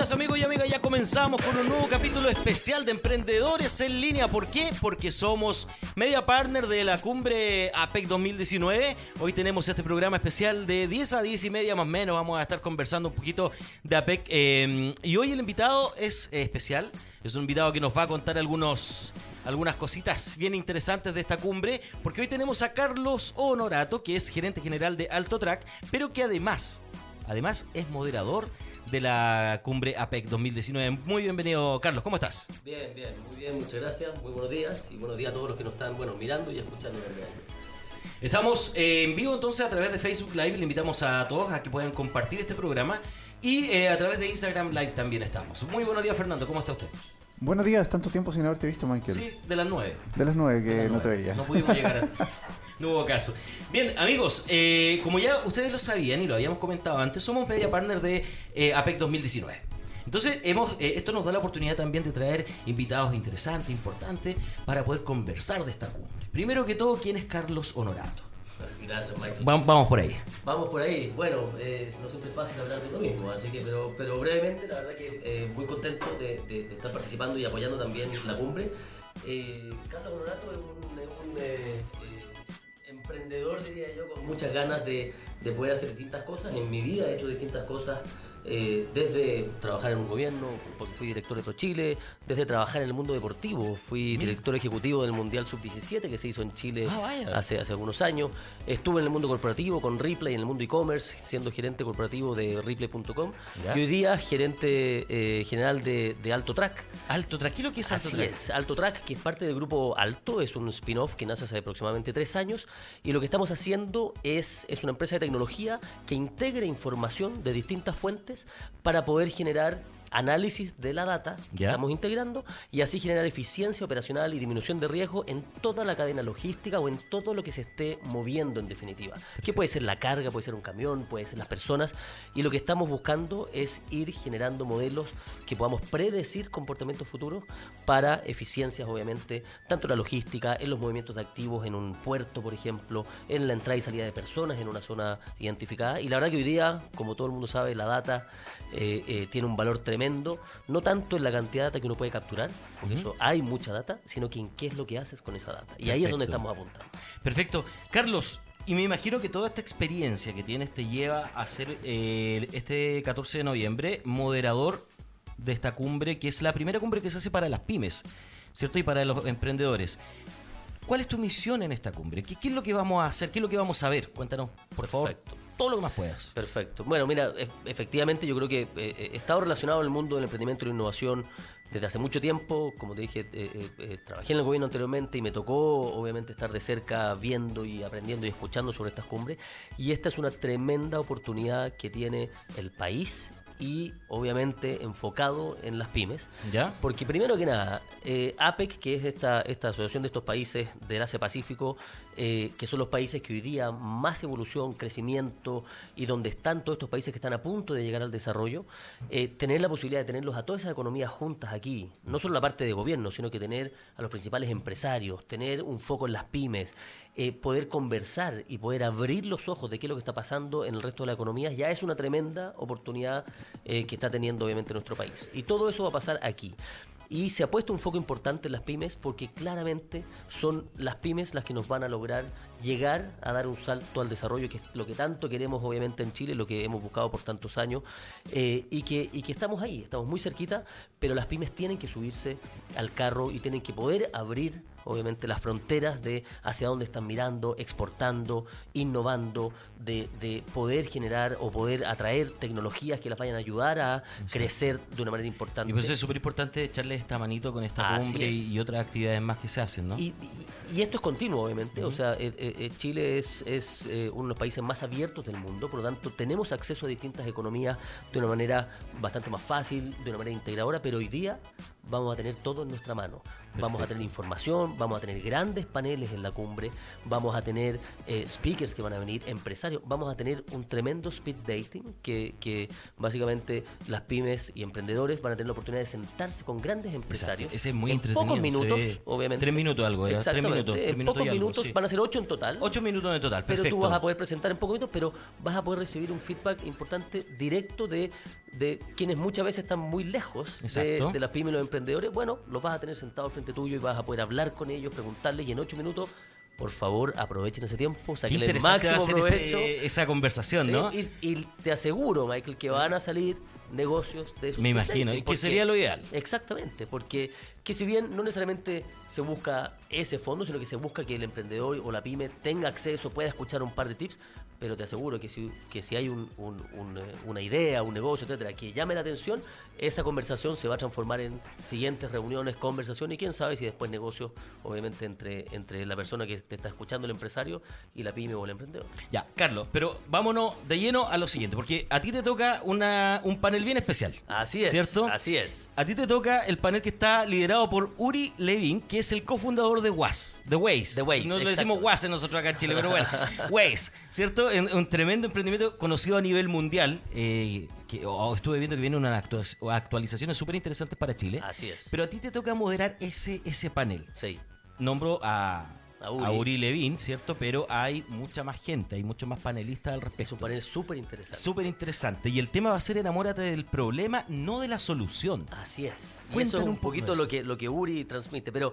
amigos y amigas, ya comenzamos con un nuevo capítulo especial de Emprendedores en línea. ¿Por qué? Porque somos media partner de la cumbre APEC 2019. Hoy tenemos este programa especial de 10 a 10 y media más o menos. Vamos a estar conversando un poquito de APEC. Eh, y hoy el invitado es especial. Es un invitado que nos va a contar algunos algunas cositas bien interesantes de esta cumbre, porque hoy tenemos a Carlos Honorato, que es gerente general de Alto Track, pero que además, además es moderador de la cumbre APEC 2019. Muy bienvenido, Carlos, ¿cómo estás? Bien, bien, muy bien, muchas gracias. Muy buenos días y buenos días a todos los que nos están bueno, mirando y escuchando también. Estamos eh, en vivo entonces a través de Facebook Live. Le invitamos a todos a que puedan compartir este programa. Y eh, a través de Instagram Live también estamos. Muy buenos días, Fernando. ¿Cómo está usted? Buenos días, tanto tiempo sin haberte visto, Michael. Sí, de las nueve. De las nueve que De las no te veía. No pudimos llegar antes. No hubo caso. Bien, amigos, eh, como ya ustedes lo sabían y lo habíamos comentado antes, somos media partner de eh, APEC 2019. Entonces, hemos, eh, esto nos da la oportunidad también de traer invitados interesantes, importantes, para poder conversar de esta cumbre. Primero que todo, ¿quién es Carlos Honorato? Gracias, Michael. Va- vamos por ahí. Vamos por ahí. Bueno, eh, no siempre es fácil hablar de lo mismo, así que, pero, pero brevemente, la verdad que eh, muy contento de, de- de estar participando y apoyando también la cumbre. Carlos Honorato es un, es un, emprendedor, diría yo, con muchas ganas de, de poder hacer distintas cosas. En mi vida he hecho distintas cosas. Eh, desde trabajar en un gobierno, porque fui director de ProChile, desde trabajar en el mundo deportivo, fui director ejecutivo del Mundial Sub-17 que se hizo en Chile Ah, hace, hace algunos años. Estuve en el mundo corporativo con Ripley, en el mundo e-commerce, siendo gerente corporativo de Ripley.com. Y hoy día gerente eh, general de, de Alto Track. Alto, tranquilo que es Alto Así Track. es, Alto Track, que es parte del grupo Alto, es un spin-off que nace hace aproximadamente tres años. Y lo que estamos haciendo es, es una empresa de tecnología que integra información de distintas fuentes para poder generar análisis de la data que estamos integrando y así generar eficiencia operacional y disminución de riesgo en toda la cadena logística o en todo lo que se esté moviendo en definitiva. Que puede ser la carga, puede ser un camión, puede ser las personas. Y lo que estamos buscando es ir generando modelos que podamos predecir comportamientos futuros para eficiencias obviamente, tanto en la logística, en los movimientos de activos en un puerto, por ejemplo, en la entrada y salida de personas en una zona identificada. Y la verdad que hoy día, como todo el mundo sabe, la data eh, eh, tiene un valor tremendo, no tanto en la cantidad de data que uno puede capturar, porque eso hay mucha data, sino que en qué es lo que haces con esa data. Y ahí es donde estamos apuntando. Perfecto. Carlos, y me imagino que toda esta experiencia que tienes te lleva a ser eh, este 14 de noviembre moderador de esta cumbre, que es la primera cumbre que se hace para las pymes, ¿cierto? Y para los emprendedores. ¿Cuál es tu misión en esta cumbre? ¿Qué, qué es lo que vamos a hacer? ¿Qué es lo que vamos a ver? Cuéntanos, por favor, Perfecto. Todo lo que más puedas. Perfecto. Bueno, mira, e- efectivamente yo creo que eh, eh, he estado relacionado el mundo del emprendimiento y la innovación desde hace mucho tiempo. Como te dije, eh, eh, eh, trabajé en el gobierno anteriormente y me tocó obviamente estar de cerca viendo y aprendiendo y escuchando sobre estas cumbres. Y esta es una tremenda oportunidad que tiene el país y obviamente enfocado en las pymes. ¿Ya? Porque primero que nada, eh, APEC, que es esta, esta asociación de estos países del Asia-Pacífico, eh, que son los países que hoy día más evolución, crecimiento y donde están todos estos países que están a punto de llegar al desarrollo, eh, tener la posibilidad de tenerlos a todas esas economías juntas aquí, no solo la parte de gobierno, sino que tener a los principales empresarios, tener un foco en las pymes, eh, poder conversar y poder abrir los ojos de qué es lo que está pasando en el resto de la economía, ya es una tremenda oportunidad eh, que está teniendo obviamente nuestro país. Y todo eso va a pasar aquí. Y se ha puesto un foco importante en las pymes porque claramente son las pymes las que nos van a lograr llegar a dar un salto al desarrollo, que es lo que tanto queremos obviamente en Chile, lo que hemos buscado por tantos años, eh, y, que, y que estamos ahí, estamos muy cerquita, pero las pymes tienen que subirse al carro y tienen que poder abrir obviamente las fronteras de hacia dónde están mirando, exportando, innovando, de, de poder generar o poder atraer tecnologías que las vayan a ayudar a crecer de una manera importante. Y por eso es súper importante echarle esta manito con esta Así cumbre es. y, otras actividades más que se hacen, ¿no? Y, y- y esto es continuo, obviamente. O sea, eh, eh, eh, Chile es, es eh, uno de los países más abiertos del mundo, por lo tanto, tenemos acceso a distintas economías de una manera bastante más fácil, de una manera integradora, pero hoy día vamos a tener todo en nuestra mano. Vamos a tener información, vamos a tener grandes paneles en la cumbre, vamos a tener eh, speakers que van a venir, empresarios, vamos a tener un tremendo speed dating que, que básicamente las pymes y emprendedores van a tener la oportunidad de sentarse con grandes empresarios. Ese es muy en entretenido. pocos minutos, sí. obviamente. Tres minutos algo, era. Tres minutos. tres en minutos pocos algo, minutos, sí. van a ser ocho en total. Ocho minutos en total, Pero tú vas a poder presentar en pocos minutos, pero vas a poder recibir un feedback importante directo de, de quienes muchas veces están muy lejos de las pymes y los emprendedores. Bueno, los vas a tener sentados frente tuyo y vas a poder hablar con ellos, preguntarles y en ocho minutos, por favor, aprovechen ese tiempo, saquen el máximo provecho. ese- esa conversación, Sí, ¿no? y, y te aseguro, Michael, que van a salir negocios de esos Me imagino, y que sería lo ideal. Exactamente, porque que si bien no necesariamente se busca ese fondo, sino que se busca que el emprendedor o la pyme tenga acceso, pueda escuchar un par de tips, pero te aseguro que si, que si hay un- un- un, eh, una idea, un negocio, etcétera, que llame la atención, esa conversación se va a transformar en siguientes reuniones, conversaciones y quién sabe si después negocios, obviamente, entre, entre la persona que te está escuchando, el empresario, y la pyme o el emprendedor. Ya, Carlos, pero vámonos de lleno a lo siguiente, porque a ti te toca una, un panel bien especial. Así es, ¿Cierto? así es. A ti te toca el panel que está liderado por Uri Levin, que es el cofundador de WAS, de Waze. De Waze, No le decimos WAS nosotros acá en Chile, pero bueno, Waze, ¿cierto? En- Un tremendo emprendimiento conocido a nivel mundial. eh, que oh, estuve viendo que vienen unas actua- actualizaciones súper interesantes para Chile. Así es. Pero a ti te toca moderar ese, ese panel. Sí. Nombro a, A a Uri. Levin, ¿cierto? Pero hay mucha más gente, hay muchos más panelistas al respecto. Es un panel súper interesante. Súper interesante. Y el tema va a ser enamórate del problema, no de la solución. Así es. Y Cuéntanos eso es un poquito lo que, lo que Uri transmite. Pero,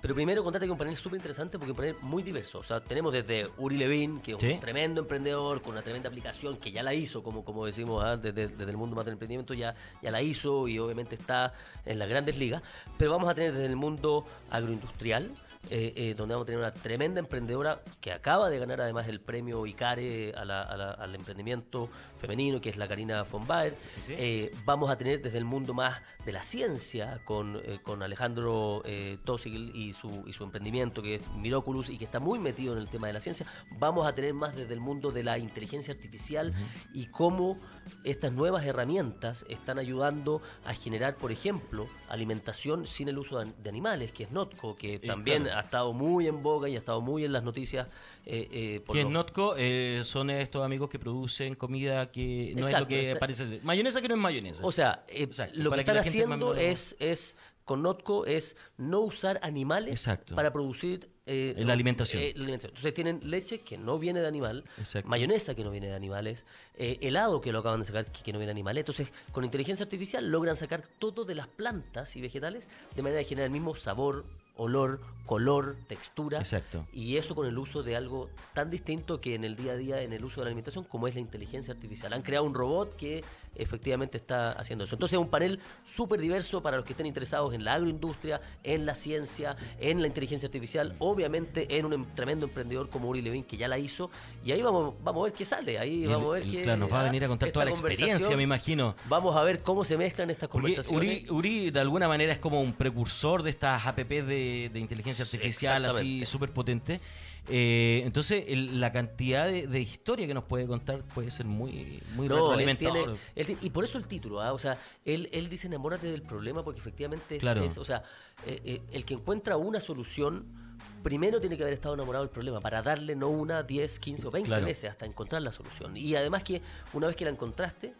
pero primero contarte que es un panel súper interesante porque es un panel muy diverso. O sea, tenemos desde Uri Levin, que es Sí. un tremendo emprendedor con una tremenda aplicación que ya la hizo, como, como decimos, ¿ah? desde, desde el mundo más del emprendimiento ya, ya la hizo y obviamente está en las grandes ligas. Pero vamos a tener desde el mundo agroindustrial. Eh, eh, donde vamos a tener una tremenda emprendedora que acaba de ganar además el premio ICARE al emprendimiento femenino, que es la Karina von Baer. sí. Eh, vamos a tener desde el mundo más de la ciencia con, eh, con Alejandro eh, Tosigl y su, y su emprendimiento que es Miraculous y que está muy metido en el tema de la ciencia. Vamos a tener más desde el mundo de la inteligencia artificial y cómo estas nuevas herramientas están ayudando a generar, por ejemplo, alimentación sin el uso de, de animales, que es Notco, que también claro. ha estado muy en boga y ha estado muy en las noticias. Eh, eh, Que es Notco, eh, son estos amigos que producen comida que no es lo que está- parece ser. Mayonesa que no es mayonesa. O sea, eh, Exacto, lo que que están o haciendo es, es, con Notco, es no usar animales Exacto. para producir eh, La alimentación. eh, la alimentación. Entonces tienen leche que no viene de animal, Exacto. mayonesa que no viene de animales, eh, helado que lo acaban de sacar que, que no viene de animales. Entonces, con inteligencia artificial logran sacar todo de las plantas y vegetales de manera de generar el mismo sabor, olor, color, textura. Exacto. Y eso con el uso de algo tan distinto que en el día a día, en el uso de la alimentación, como es la inteligencia artificial. Han creado un robot que efectivamente está haciendo eso. Entonces es un panel súper diverso para los que estén interesados en la agroindustria, en la ciencia, en la inteligencia artificial, obviamente en un em- tremendo emprendedor como Uri Levin que ya la hizo. Y ahí vamos, vamos a ver qué sale. Ahí vamos a ver el- qué. claro, nos va a venir a contar toda la experiencia, me imagino. Vamos a ver cómo se mezclan estas conversaciones. Uri, Uri, de alguna manera es como un precursor de estas APP de, de inteligencia artificial, así súper potente. Eh, entonces, el- la cantidad de, de historia que nos puede contar puede ser muy, muy No, él tiene- él y por eso el título, ¿ah? o sea, él, él dice enamórate del problema porque efectivamente es, Claro. es- o sea, eh, eh, el que encuentra una solución, primero tiene que haber estado enamorado del problema para darle no una, 10, 15 o 20 Claro. veces hasta encontrar la solución. Y además que una vez que la encontraste,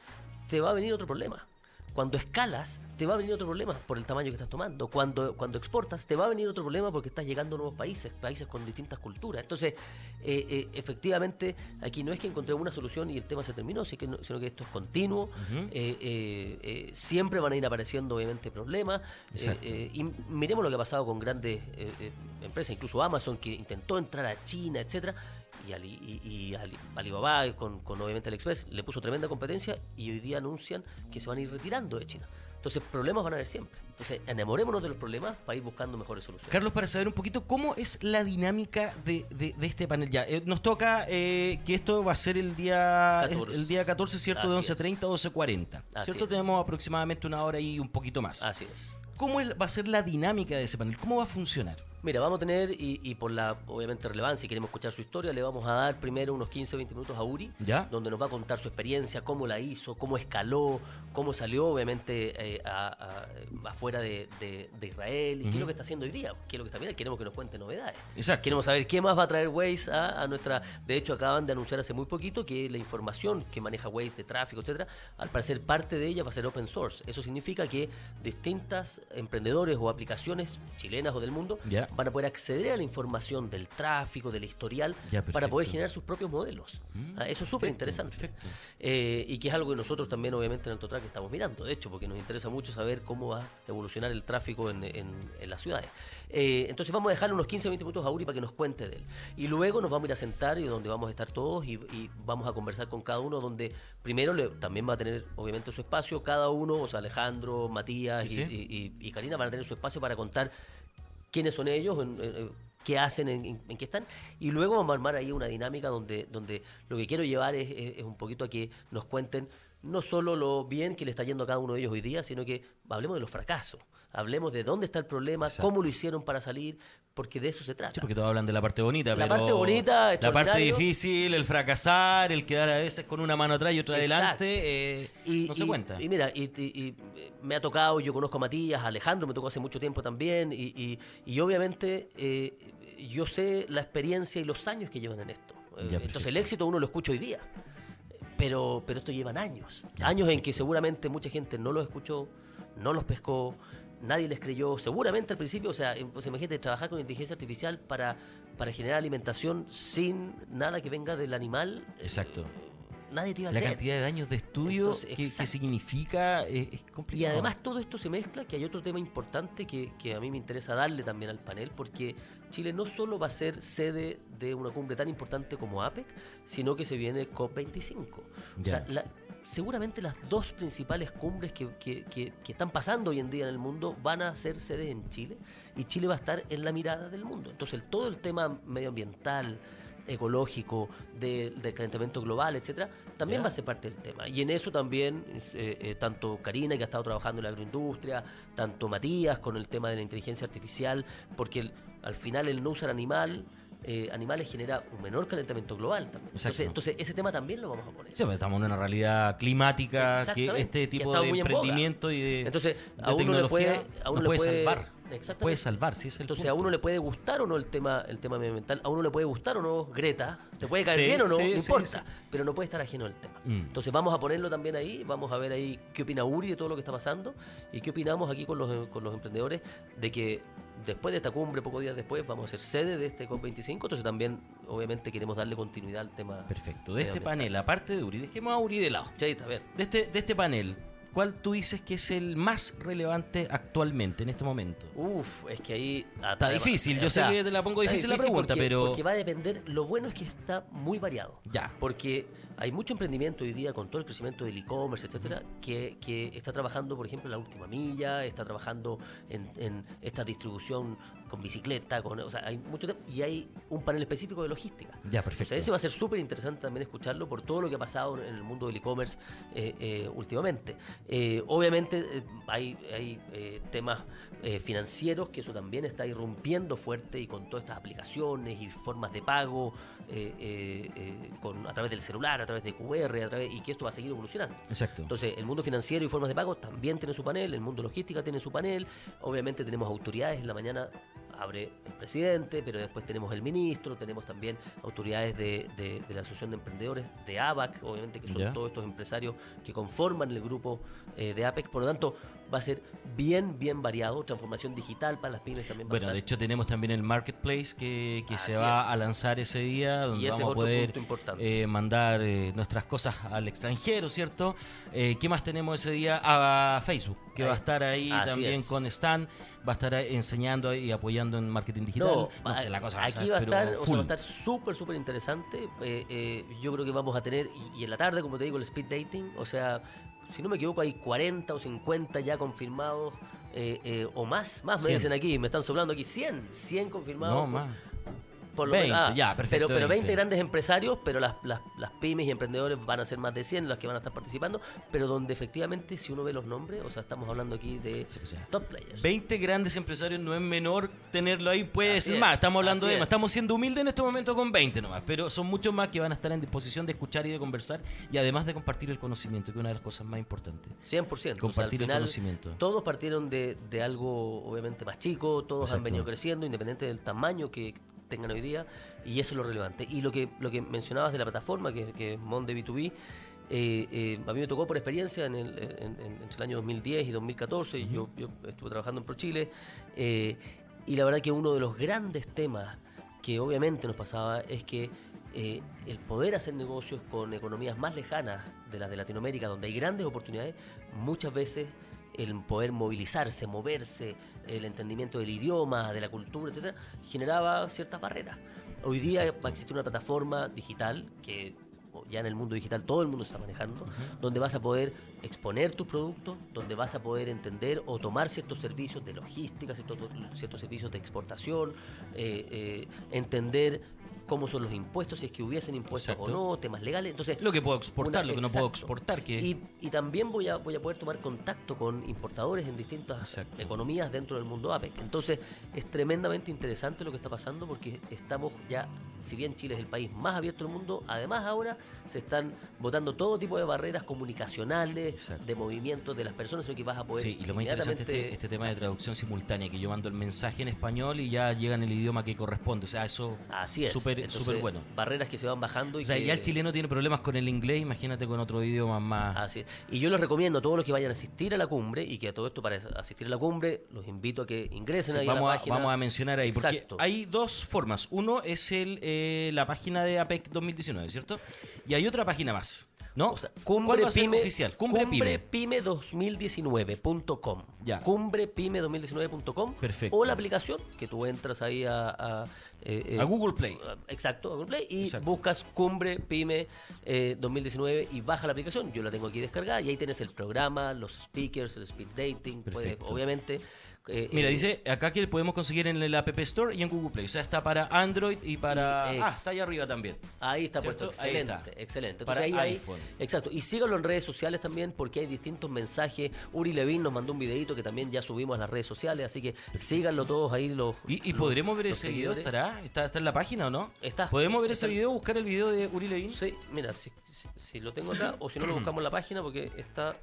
te va a venir otro problema. Cuando escalas, te va a venir otro problema por el tamaño que estás tomando. Cuando, cuando exportas, te va a venir otro problema porque estás llegando a nuevos países, países con distintas culturas. Entonces, eh, eh, efectivamente, aquí no es que encontré una solución y el tema se terminó, sino que, no- sino que esto es continuo. Eh, eh, eh, siempre van a ir apareciendo, obviamente, problemas. Y miremos lo que ha pasado con grandes empresas, incluso Amazon, que intentó entrar a China, etcétera y, Ali- y- y Ali- Alibaba con, con obviamente AliExpress le puso tremenda competencia y hoy día anuncian que se van a ir retirando de China. Entonces problemas van a haber siempre. Entonces enamorémonos de los problemas para ir buscando mejores soluciones. Carlos, para saber un poquito cómo es la dinámica de, de- de este panel. Ya, eh, nos toca eh, que esto va a ser el día 14. el día 14, ¿cierto? de Así 11.30 a 12.40. Así ¿Cierto? es. Tenemos aproximadamente una hora y un poquito más. Así es. ¿Cómo es- va a ser la dinámica de ese panel? ¿Cómo va a funcionar? Mira, vamos a tener, y, y por la obviamente relevancia y queremos escuchar su historia, le vamos a dar primero unos 15 o 20 minutos a Uri, ¿Ya? donde nos va a contar su experiencia, cómo la hizo, cómo escaló, cómo salió obviamente eh, a- a- afuera de, de- de Israel, y qué es lo que está haciendo hoy día, qué es lo que está bien, queremos que nos cuente novedades. Exacto. Queremos saber qué más va a traer Waze a, a nuestra... De hecho, acaban de anunciar hace muy poquito que la información que maneja Waze de tráfico, etcétera, al parecer parte de ella va a ser open source. Eso significa que distintas emprendedores o aplicaciones chilenas o del mundo Ya. Van a poder acceder a la información del tráfico, del historial, Ya, para poder generar sus propios modelos. Mm, Ah, eso es súper interesante. Eh, y que es algo que nosotros también, obviamente, en AutoTrack estamos mirando, de hecho, porque nos interesa mucho saber cómo va a evolucionar el tráfico en, en- en las ciudades. Eh, entonces vamos a dejar unos 15 o 20 minutos a Uri para que nos cuente de él. Y luego nos vamos a ir a sentar y donde vamos a estar todos y, y vamos a conversar con cada uno, donde primero le- también va a tener, obviamente, su espacio, cada uno, o sea, Alejandro, Matías sí. y- y- y Karina van a tener su espacio para contar quiénes son ellos, en- en- qué hacen, en, qué están. Y luego vamos a armar ahí una dinámica donde, donde lo que quiero llevar es, es- es un poquito a que nos cuenten no solo lo bien que le está yendo a cada uno de ellos hoy día, sino que hablemos de los fracasos. Hablemos de dónde está el problema, Exacto. cómo lo hicieron para salir, porque de eso se trata. Sí, porque todos hablan de la parte bonita, La pero parte bonita, la parte difícil, el fracasar, el quedar a veces con una mano atrás y otra Exacto. adelante, eh, Y, no se y- cuenta. y mira, y, me ha tocado, yo conozco a Matías, a Alejandro, me tocó hace mucho tiempo también, y, obviamente eh, yo sé la experiencia y los años que llevan en esto. Eh, perfecto. Entonces el éxito uno lo escucha hoy día, pero, pero esto llevan años, Ya, años en que seguramente mucha gente no los escuchó, no los pescó, nadie les creyó, seguramente al principio, o sea, pues imagínate trabajar con inteligencia artificial para, para generar alimentación sin nada que venga del animal. eh, Exacto. Nadie te iba a La creer. cantidad de años de estudio Entonces, que, que significa eh, es Y complicado. además todo esto se mezcla, que hay otro tema importante que, que a mí me interesa darle también al panel, porque Chile no solo va a ser sede de una cumbre tan importante como APEC, sino que se viene COP25. O sea, la- seguramente las dos principales cumbres que, que- que- que están pasando hoy en día en el mundo van a ser sedes en Chile, y Chile va a estar en la mirada del mundo. Entonces todo el tema medioambiental, ecológico, de- del calentamiento global, etcétera, también va a ser parte del tema. Y en eso también, eh, eh, tanto Karina, que ha estado trabajando en la agroindustria, tanto Matías con el tema de la inteligencia artificial, porque el- al final el no usar animal, eh, animales genera un menor calentamiento global también. Entonces, entonces, ese tema también lo vamos a poner. Sí, pues estamos en una realidad climática que este tipo de en emprendimiento y de, Entonces, de a uno le puede, tecnología a uno nos le puede puede salvar. Exactamente. Puede salvar, sí es el Entonces, punto. a uno le puede gustar o no el tema, el tema medioambiental, a uno le puede gustar o no Greta, te puede caer Sí, bien o no, sí, no importa, sí. pero no puede estar ajeno al tema. Mm. Entonces, vamos a ponerlo también ahí, vamos a ver ahí qué opina Uri de todo lo que está pasando y qué opinamos aquí con los, con los emprendedores de que después de esta cumbre, pocos días después, vamos a ser sede de este COP25, entonces también, obviamente, queremos darle continuidad al tema. Perfecto. De este panel, aparte de Uri, dejemos a Uri de lado. Chaita, a ver. De este, de este panel, ¿cuál tú dices que es el más relevante actualmente, en este momento? Uf, es que ahí... Está difícil, yo sé que te la pongo difícil la pregunta, porque- pero- Porque va a depender, lo bueno es que está muy variado. Ya. Porque hay mucho emprendimiento hoy día con todo el crecimiento del e-commerce, etcétera, que, que está trabajando, por ejemplo, en la última milla, está trabajando en, en esta distribución con bicicleta, con, o sea, hay mucho y hay un panel específico de logística. Ya, O perfecto. sea, ese va a ser súper interesante también escucharlo por todo lo que ha pasado en el mundo del e-commerce eh, eh, últimamente. Eh, obviamente hay, hay temas financieros que eso también está irrumpiendo fuerte y con todas estas aplicaciones y formas de pago eh, eh, eh, con, a través del celular, a través de QR, a través, y que esto va a seguir evolucionando. Exacto. Entonces, el mundo financiero y formas de pago también tiene su panel, el mundo logística tiene su panel, obviamente tenemos autoridades, en la mañana abre el presidente, pero después tenemos el ministro, tenemos también autoridades de, de- de la Asociación de Emprendedores, de ABAC, obviamente que son todos estos empresarios que conforman el grupo eh, de APEC, por lo tanto va a ser bien, bien variado, transformación digital para las pymes también. va a Bueno, de hecho tenemos también el marketplace que, que se va es. a lanzar ese día, donde Y vamos a poder eh, mandar eh, nuestras cosas al extranjero, ¿cierto? Eh, ¿Qué más tenemos ese día? A Facebook, que Ahí. va a estar ahí Así también es. con Stan, va a estar enseñando y apoyando en marketing digital. No, No, sé, la cosa va a aquí va a estar, o sea, va a estar súper, súper interesante. Yo creo que vamos a tener, y, y en la tarde, como te digo, el speed dating, o sea, si no me equivoco, hay 40 o 50 ya confirmados, eh, eh, o más, más me 100. dicen aquí, me están soplando aquí 100, 100 confirmados. No, más. Por lo 20, menos, ah, ya, perfecto. Pero, pero 20 grandes empresarios, pero las, las, las pymes y emprendedores van a ser más de 100 las que van a estar participando, pero donde efectivamente, si uno ve los nombres, o sea, estamos hablando aquí de Sí, o sea, top players. 20 grandes empresarios no es menor tenerlo ahí, puede Así ser es, más. Estamos hablando de es. más. Estamos siendo humildes en este momento con 20 nomás, pero son muchos más que van a estar en disposición de escuchar y de conversar y además de compartir el conocimiento, que es una de las cosas más importantes. 100%. o sea, al Compartir el conocimiento. Todos partieron de, de algo obviamente más chico, todos han venido creciendo, independiente del tamaño que tengan hoy día, y eso es lo relevante. Y lo que, lo que mencionabas de la plataforma, que, que es Monde B2B, eh, eh, a mí me tocó por experiencia en el, en- en- entre el año 2010 y 2014, yo, yo estuve trabajando en ProChile, eh, y la verdad que uno de los grandes temas que obviamente nos pasaba es que eh, el poder hacer negocios con economías más lejanas de las de Latinoamérica, donde hay grandes oportunidades, muchas veces el poder movilizarse, moverse, el entendimiento del idioma, de la cultura, etcétera, generaba ciertas barreras. Hoy día va a existir una plataforma digital que ya en el mundo digital todo el mundo está manejando, donde vas a poder exponer tus productos, donde vas a poder entender o tomar ciertos servicios de logística, ciertos, ciertos servicios de exportación, eh, eh, entender cómo son los impuestos, si es que hubiesen impuestos Exacto. o no, temas legales. Entonces, Lo que puedo exportar, una- lo que no puedo exportar, que y, y también voy a, voy a poder tomar contacto con importadores en distintas Exacto. economías dentro del mundo APEC. Entonces, es tremendamente interesante lo que está pasando porque estamos ya, si bien Chile es el país más abierto del mundo, además ahora se están botando todo tipo de barreras comunicacionales, Exacto. de movimientos de las personas, lo que vas a poder Sí, y lo más interesante este, este tema de traducción simultánea, que yo mando el mensaje en español y ya llega en el idioma que corresponde. O sea, eso Así es. súper bueno. Barreras que se van bajando y O sea, que- ya el chileno tiene problemas con el inglés, imagínate con otro idioma más. Así es. Y yo les recomiendo a todos los que vayan a asistir a la cumbre y que a todo esto para asistir a la cumbre los invito a que ingresen Sí, ahí vamos, a la página. vamos a mencionar ahí, porque Exacto. hay dos formas. Uno es el, eh, la página de APEC 2019, ¿cierto? Y hay otra página más, ¿no? O sea, ¿Cuál cumbre ser pyme, oficial? Cumbre, Pyme. cumbrepyme2019.com. Ya. Cumbrepyme2019.com. Perfecto. O la aplicación que tú entras ahí a. a, eh, eh, A Google Play. Exacto, a Google Play. Y Exacto. buscas Cumbre Pyme eh, 2019 y baja la aplicación. Yo la tengo aquí descargada y ahí tienes el programa, los speakers, el speed dating. Puedes, obviamente. Eh, Mira, dice acá que lo podemos conseguir en el App Store y en Google Play. O sea, está para Android y para. Y ah, está ahí arriba también. Ahí está ¿Cierto? puesto, Ahí excelente, está. excelente. Para Entonces ahí hay- iPhone. exacto. Y síganlo en redes sociales también porque hay distintos mensajes. Uri Levin nos mandó un videito que también ya subimos a las redes sociales, así que síganlo todos ahí los. ¿Y, y los- podremos ver ese video? seguidores. ¿Estará? ¿Está, ¿Está en la página o no? Está. ¿Podemos ver Está. ese video? ¿Buscar el video de Uri Levin? Sí, mira, si, si- si lo tengo acá o si no lo buscamos en la página porque está.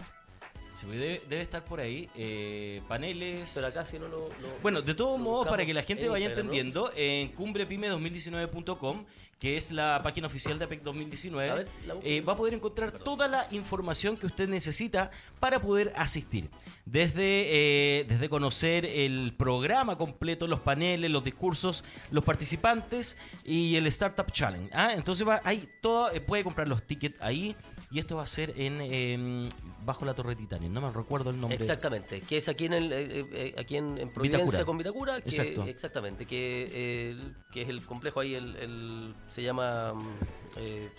Sí, debe, debe estar por ahí. eh, paneles. Pero acá si no lo. lo- Bueno, de todos modos, para que la gente en vaya Instagram, ¿no? entendiendo, en cumbrepyme2019.com, que es la página oficial de APEC A 2019, ver, la busco. eh, va a poder encontrar toda la información que usted necesita para poder asistir. Desde, eh, desde conocer el programa completo, los paneles, los discursos, los participantes y el Startup Challenge. ¿ah? Entonces va, hay todo, puede comprar los tickets ahí y esto va a ser en em, bajo la Torre Titanium. No me recuerdo el nombre. Exactamente, que es aquí en el, eh, eh, aquí en, en Providencia Vitacura. con Vitacura, que, Exacto. exactamente, que, eh, el- que es el complejo ahí, el, el- se llama mm,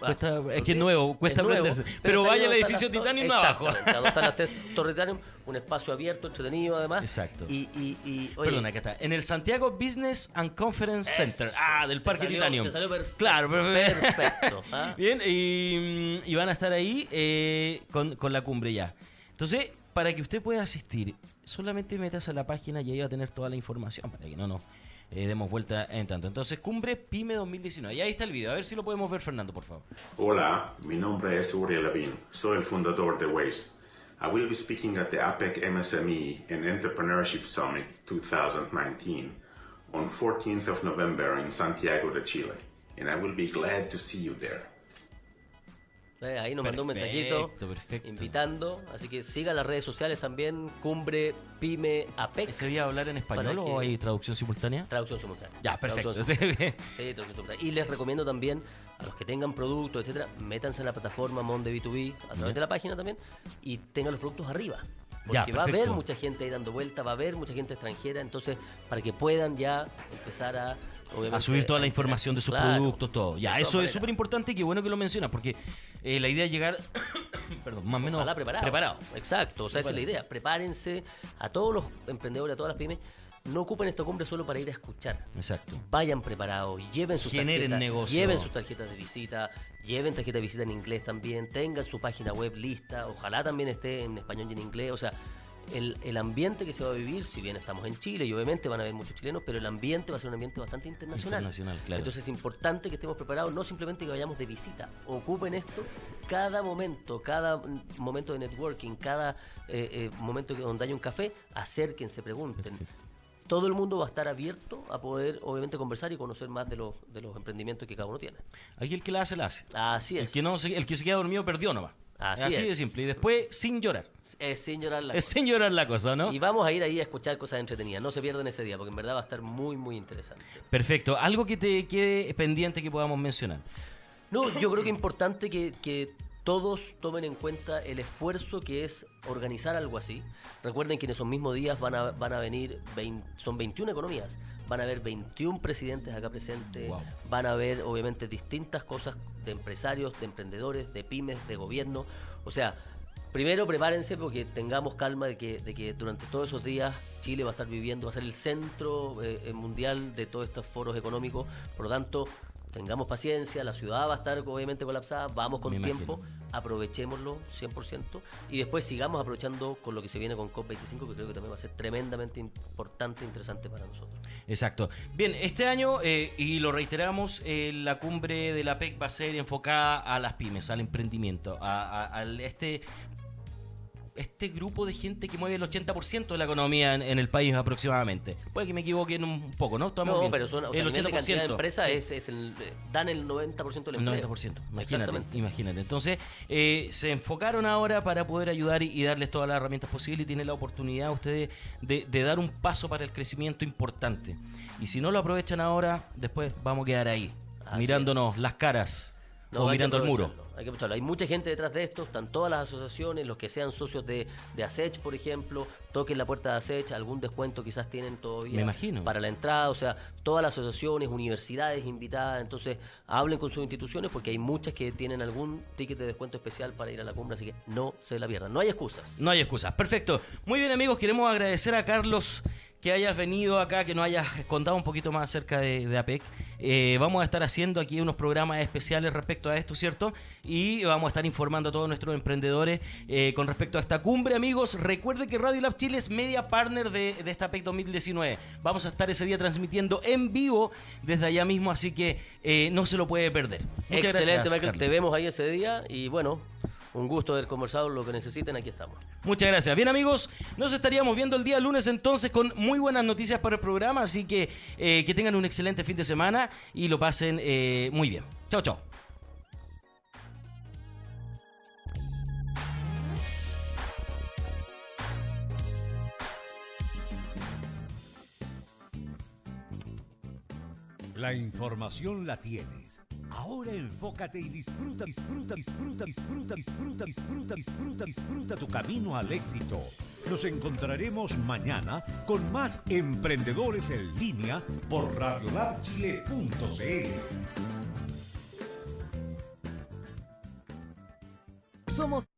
ah, Cuesta- es ¿por que es nuevo, cuesta nuevo, aprenderse. Pero vaya al edificio las Titanium torres. abajo. Donde están las tres torres Titanium, un espacio abierto, entretenido además. Exacto. Y, y, y, oye, Perdón, acá está. En el Santiago Business and Conference Eso. Center. Ah, del Parque salió- Titanium. salió perfecto. Claro, perfecto. Perfecto, ¿ah? Bien, y, y van a estar ahí con, con la cumbre ya. Entonces, para que usted pueda asistir, solamente metas a la página y ahí va a tener toda la información para que no nos eh, demos vuelta en tanto. Entonces, Cumbre Pyme 2019. Y ahí está el video. A ver si lo podemos ver, Fernando, por favor. Hola, mi nombre es Uri Levin, soy el fundador de Waze. I will be speaking at the APEC MSME and Entrepreneurship Summit 2019 on 14th of November in Santiago de Chile, and I will be glad to see you there. Eh, ahí nos mandó un mensajito perfecto. invitando, así que siga las redes sociales también, Cumbre Pyme APEC. ¿Ese día hablar en español o hay traducción simultánea? Traducción simultánea. Ya, perfecto. Traducción simultánea. Sí. Sí, traducción simultánea. Y les recomiendo también a los que tengan productos, etcétera, métanse en la plataforma Monde B2B a través de la página también y tengan los productos arriba. Porque Ya, va a haber mucha gente ahí dando vuelta, va a haber mucha gente extranjera, entonces para que puedan ya empezar a subir toda la información de sus Claro. productos, todo. Ya, eso es súper importante y qué bueno que lo mencionas, porque eh, la idea es llegar, perdón, más o menos preparado. preparado. Exacto, o sea, esa es la idea. Prepárense a todos los emprendedores, a todas las pymes, no ocupen esta cumbre solo para ir a escuchar. Exacto. Vayan preparados, lleven sus Generen tarjetas, negocio. lleven sus tarjetas de visita, lleven tarjeta de visita en inglés también, tengan su página web lista, ojalá también esté en español y en inglés, o sea, el, el ambiente que se va a vivir, si bien estamos en Chile y obviamente van a haber muchos chilenos, pero el ambiente va a ser un ambiente bastante internacional. Internacional, claro. Entonces es importante que estemos preparados, no simplemente que vayamos de visita, ocupen esto cada momento, cada momento de networking, cada eh, eh, momento que, donde haya un café, acérquense, pregunten. Todo el mundo va a estar abierto a poder, obviamente, conversar y conocer más de los, de los emprendimientos que cada uno tiene. Aquí el que la hace, la hace. Así El es. que, no se, el que se queda dormido perdió nomás. Así de es. simple. Y después sin llorar. Es sin llorar la Es cosa. sin llorar la cosa, ¿no? Y vamos a ir ahí a escuchar cosas entretenidas. No se pierdan ese día, porque en verdad va a estar muy, muy interesante. Perfecto. Algo que te quede pendiente que podamos mencionar. No, yo creo que es importante que, que todos tomen en cuenta el esfuerzo que es organizar algo así. Recuerden que en esos mismos días van a, van a venir, 20 son 21 economías, van a haber 21 presidentes acá presentes, Wow. van a haber obviamente distintas cosas de empresarios, de emprendedores, de pymes, de gobierno. O sea, primero prepárense porque tengamos calma de que, de que durante todos esos días Chile va a estar viviendo, va a ser el centro eh, eh, mundial de todos estos foros económicos. Por lo tanto, tengamos paciencia, la ciudad va a estar obviamente colapsada, vamos con Me tiempo, imagino. aprovechémoslo 100% y después sigamos aprovechando con lo que se viene con COP25, que creo que también va a ser tremendamente importante e interesante para nosotros. Exacto. Bien, este año, eh, y lo reiteramos, eh, la cumbre de la PEC va a ser enfocada a las pymes, al emprendimiento, a, a- este este grupo de gente que mueve el 80% de la economía en, en el país aproximadamente. Puede que me equivoque en un poco, ¿no? Estamos No, bien. pero son, o sea, el a nivel de cantidad de 80%, empresas sí. es, es el, dan el 90% del El empleo. 90%, imagínate, imagínate. Entonces, eh, se enfocaron ahora para poder ayudar y, y darles todas las herramientas posibles y tienen la oportunidad ustedes de, de dar un paso para el crecimiento importante. Y si no lo aprovechan ahora, después vamos a quedar ahí, Así mirándonos es. las caras No, o mirando el muro. Hay que aprovecharlo. Hay mucha gente detrás de esto, están todas las asociaciones, los que sean socios de, de ASECH, por ejemplo, toquen la puerta de ASECH, algún descuento quizás tienen todavía Me imagino. para la entrada, o sea, todas las asociaciones, universidades invitadas, entonces hablen con sus instituciones porque hay muchas que tienen algún ticket de descuento especial para ir a la cumbre, así que no se la pierdan, no hay excusas. No hay excusas. Perfecto. Muy bien, amigos. Queremos agradecer a Carlos que hayas venido acá, que nos hayas contado un poquito más acerca de, de APEC. Eh, vamos a estar haciendo aquí unos programas especiales respecto a esto, ¿cierto? Y vamos a estar informando a todos nuestros emprendedores eh, con respecto a esta cumbre, amigos. Recuerde que Radio Lab Chile es media partner de, de esta APEC 2019. Vamos a estar ese día transmitiendo en vivo desde allá mismo, así que eh, no se lo puede perder. Muchas Excelente, gracias, Michael, Carlos. te vemos ahí ese día y bueno, un gusto haber conversado, lo que necesiten, aquí estamos. Muchas gracias. Bien amigos, nos estaríamos viendo el día lunes entonces con muy buenas noticias para el programa, así que eh, que tengan un excelente fin de semana y lo pasen eh, muy bien. Chao, chao. La información la tienes. Ahora enfócate y disfruta, disfruta, disfruta, disfruta, disfruta, disfruta, disfruta, disfruta tu camino al éxito. Nos encontraremos mañana con más emprendedores en línea por radiolabchile.cl. Somos